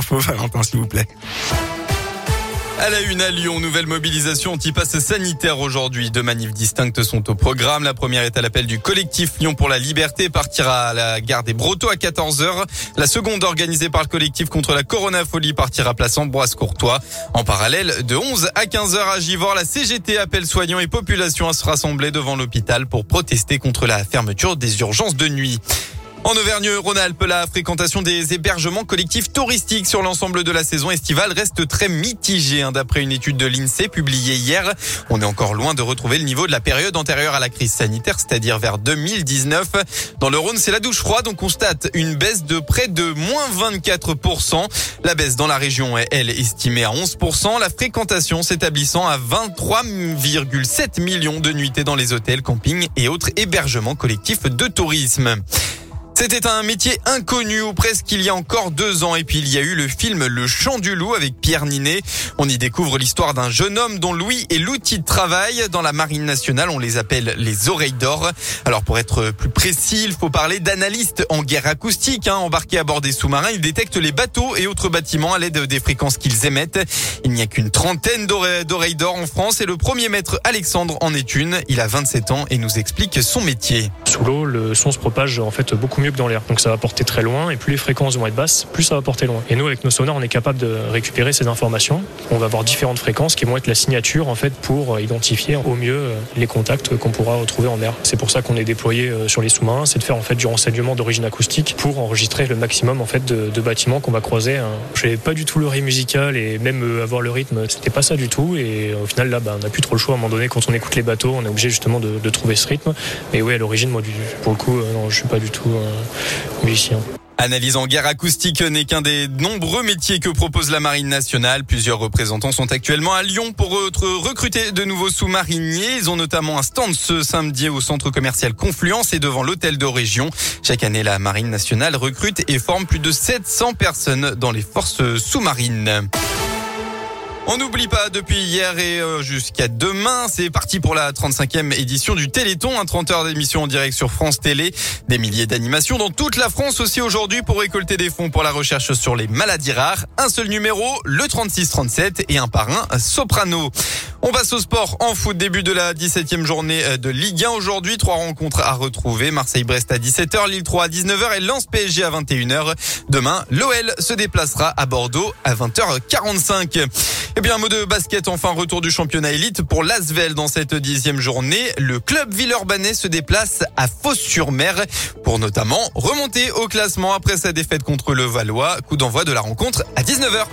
infos, Valentin, s'il vous plaît. À la une à Lyon, nouvelle mobilisation anti-passe sanitaire aujourd'hui. Deux manifs distinctes sont au programme. La première est à l'appel du collectif Lyon pour la liberté, partira à la gare des Brotteaux à 14h. La seconde, organisée par le collectif contre la coronafolie, partira à place Ambroise-Courtois. En parallèle, de 11 à 15h à Givors, la CGT appelle soignants et population à se rassembler devant l'hôpital pour protester contre la fermeture des urgences de nuit. En Auvergne-Rhône-Alpes, la fréquentation des hébergements collectifs touristiques sur l'ensemble de la saison estivale reste très mitigée. Hein, d'après une étude de l'INSEE publiée hier, on est encore loin de retrouver le niveau de la période antérieure à la crise sanitaire, c'est-à-dire vers 2019. Dans le Rhône, c'est la douche froide. On constate une baisse de près de moins 24%. La baisse dans la région est, elle, estimée à 11%. La fréquentation s'établissant à 23,7 millions de nuitées dans les hôtels, campings et autres hébergements collectifs de tourisme. C'était un métier inconnu ou presque il y a encore deux ans. Et puis il y a eu le film Le Chant du Loup avec Pierre Ninet. On y découvre l'histoire d'un jeune homme dont Louis est l'outil de travail. Dans la marine nationale, on les appelle les oreilles d'or. Alors pour être plus précis, il faut parler d'analystes en guerre acoustique. Hein. Embarqués à bord des sous-marins, ils détectent les bateaux et autres bâtiments à l'aide des fréquences qu'ils émettent. Il n'y a qu'une trentaine d'oreilles d'or en France et le premier maître Alexandre en est une. Il a 27 ans et nous explique son métier. Sous l'eau, le son se propage en fait beaucoup mieux dans l'air. Donc ça va porter très loin et plus les fréquences vont être basses, plus ça va porter loin. Et nous avec nos sonars, on est capable de récupérer ces informations. On va avoir différentes fréquences qui vont être la signature en fait pour identifier au mieux euh, les contacts qu'on pourra retrouver en mer. C'est pour ça qu'on est déployé euh, sur les sous-marins, c'est de faire en fait du renseignement d'origine acoustique pour enregistrer le maximum en fait de, bâtiments qu'on va croiser. Hein. Je n'avais pas du tout l'oreille musicale et même euh, avoir le rythme, c'était pas ça du tout. Et au final là, bah, on n'a plus trop le choix à un moment donné quand on écoute les bateaux, on est obligé justement de, trouver ce rythme. Mais oui, à l'origine, moi, pour le coup, non, je suis pas du tout musicien. Analyse en guerre acoustique n'est qu'un des nombreux métiers que propose la Marine nationale. Plusieurs représentants sont actuellement à Lyon pour recruter de nouveaux sous-mariniers. Ils ont notamment un stand ce samedi au centre commercial Confluence et devant l'hôtel de région. Chaque année, la Marine nationale recrute et forme plus de 700 personnes dans les forces sous-marines. On n'oublie pas depuis hier et euh, jusqu'à demain, c'est parti pour la 35e édition du Téléthon, un 30 heures d'émission en direct sur France Télé, des milliers d'animations dans toute la France aussi aujourd'hui pour récolter des fonds pour la recherche sur les maladies rares. Un seul numéro, le 3637 et un parrain soprano. On passe au sport en foot, début de la 17e journée euh, de Ligue 1 aujourd'hui. Trois rencontres à retrouver. Marseille-Brest à 17h, Lille 3 à 19h et Lens PSG à 21h. Demain, l'OL se déplacera à Bordeaux à 20h45. Eh bien, mot de basket, enfin, retour du championnat élite pour l'Asvel dans cette dixième journée. Le club Villeurbanais se déplace à Fos-sur-Mer pour notamment remonter au classement après sa défaite contre le Valois. Coup d'envoi de la rencontre à 19h.